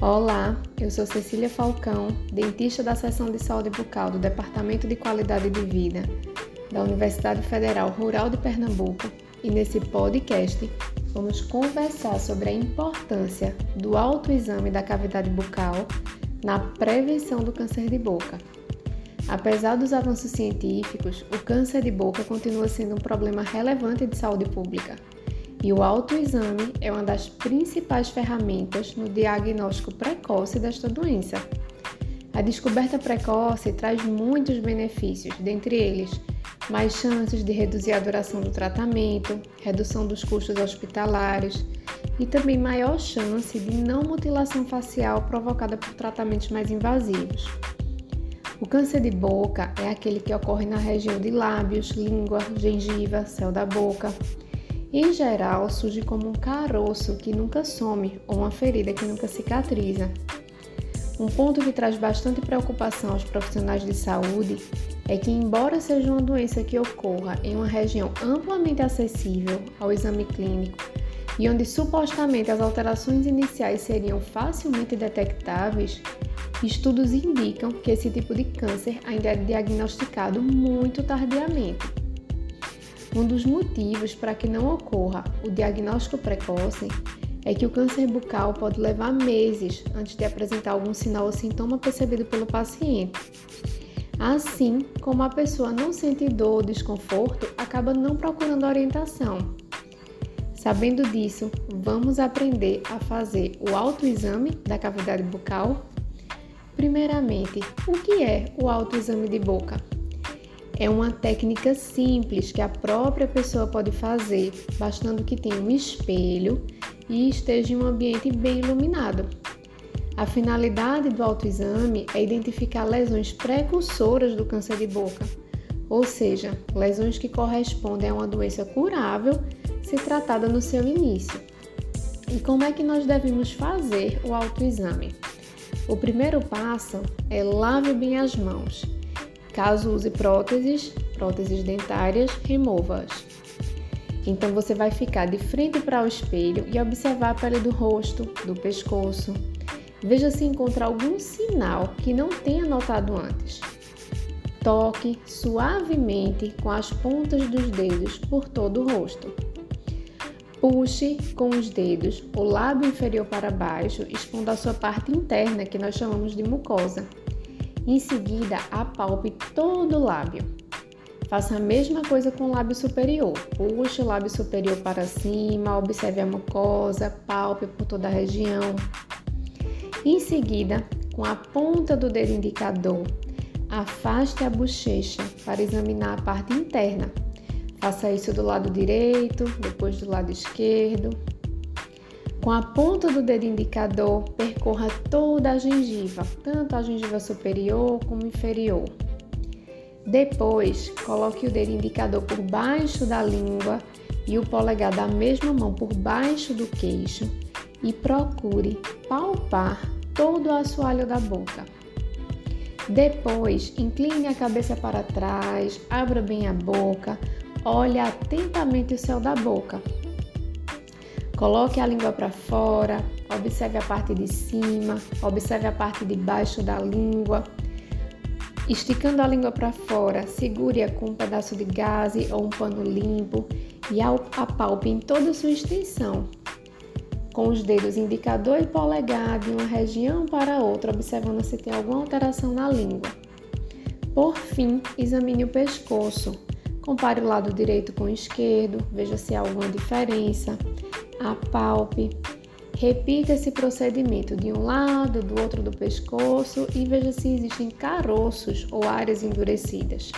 Olá, eu sou Cecília Falcão, dentista da Seção de Saúde Bucal do Departamento de Qualidade de Vida da Universidade Federal Rural de Pernambuco e nesse podcast vamos conversar sobre a importância do autoexame da cavidade bucal na prevenção do câncer de boca. Apesar dos avanços científicos, o câncer de boca continua sendo um problema relevante de saúde pública e o autoexame é uma das principais ferramentas no diagnóstico precoce desta doença. A descoberta precoce traz muitos benefícios, dentre eles mais chances de reduzir a duração do tratamento, redução dos custos hospitalares e também maior chance de não mutilação facial provocada por tratamentos mais invasivos. O câncer de boca é aquele que ocorre na região de lábios, língua, gengiva, céu da boca em geral, surge como um caroço que nunca some ou uma ferida que nunca cicatriza. Um ponto que traz bastante preocupação aos profissionais de saúde é que, embora seja uma doença que ocorra em uma região amplamente acessível ao exame clínico e onde supostamente as alterações iniciais seriam facilmente detectáveis, estudos indicam que esse tipo de câncer ainda é diagnosticado muito tardiamente. Um dos motivos para que não ocorra o diagnóstico precoce é que o câncer bucal pode levar meses antes de apresentar algum sinal ou sintoma percebido pelo paciente. Assim como a pessoa não sente dor ou desconforto, acaba não procurando orientação. Sabendo disso, vamos aprender a fazer o autoexame da cavidade bucal? Primeiramente, o que é o autoexame de boca? É uma técnica simples que a própria pessoa pode fazer, bastando que tenha um espelho e esteja em um ambiente bem iluminado. A finalidade do autoexame é identificar lesões precursoras do câncer de boca, ou seja, lesões que correspondem a uma doença curável se tratada no seu início. E como é que nós devemos fazer o autoexame? O primeiro passo é lave bem as mãos Caso use próteses, próteses dentárias, remova-as. Então você vai ficar de frente para o espelho e observar a pele do rosto, do pescoço. Veja se encontra algum sinal que não tenha notado antes. Toque suavemente com as pontas dos dedos por todo o rosto. Puxe com os dedos o lábio inferior para baixo, expondo a sua parte interna, que nós chamamos de mucosa. Em seguida, apalpe todo o lábio. Faça a mesma coisa com o lábio superior. Puxe o lábio superior para cima, observe a mucosa, palpe por toda a região. Em seguida, com a ponta do dedo indicador, afaste a bochecha para examinar a parte interna. Faça isso do lado direito, depois do lado esquerdo. Com a ponta do dedo indicador, percorra toda a gengiva, tanto a gengiva superior como inferior. Depois, coloque o dedo indicador por baixo da língua e o polegar da mesma mão por baixo do queixo e procure palpar todo o assoalho da boca. Depois, incline a cabeça para trás, abra bem a boca, olhe atentamente o céu da boca Coloque a língua para fora, observe a parte de cima, observe a parte de baixo da língua. Esticando a língua para fora, segure-a com um pedaço de gaze ou um pano limpo e apalpe em toda a sua extensão, com os dedos indicador e polegar de uma região para outra, observando se tem alguma alteração na língua. Por fim, examine o pescoço. Compare o lado direito com o esquerdo, veja se há alguma diferença apalpe. Repita esse procedimento de um lado, do outro do pescoço e veja se existem caroços ou áreas endurecidas.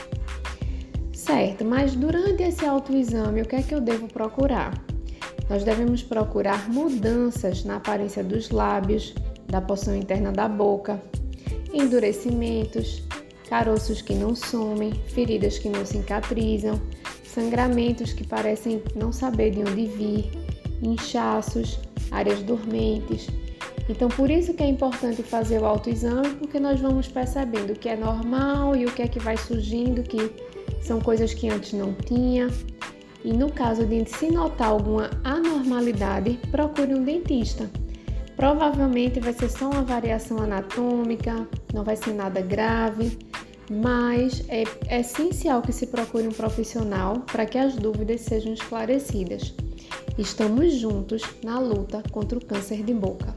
Certo, mas durante esse autoexame, o que é que eu devo procurar? Nós devemos procurar mudanças na aparência dos lábios, da porção interna da boca, endurecimentos, caroços que não somem, feridas que não cicatrizam, sangramentos que parecem não saber de onde vir, inchaços, áreas dormentes. Então, por isso que é importante fazer o autoexame, porque nós vamos percebendo o que é normal e o que é que vai surgindo, que são coisas que antes não tinha. E no caso de se notar alguma anormalidade, procure um dentista Provavelmente vai ser só uma variação anatômica, não vai ser nada grave, mas é essencial que se procure um profissional para que as dúvidas sejam esclarecidas. Estamos juntos na luta contra o câncer de boca.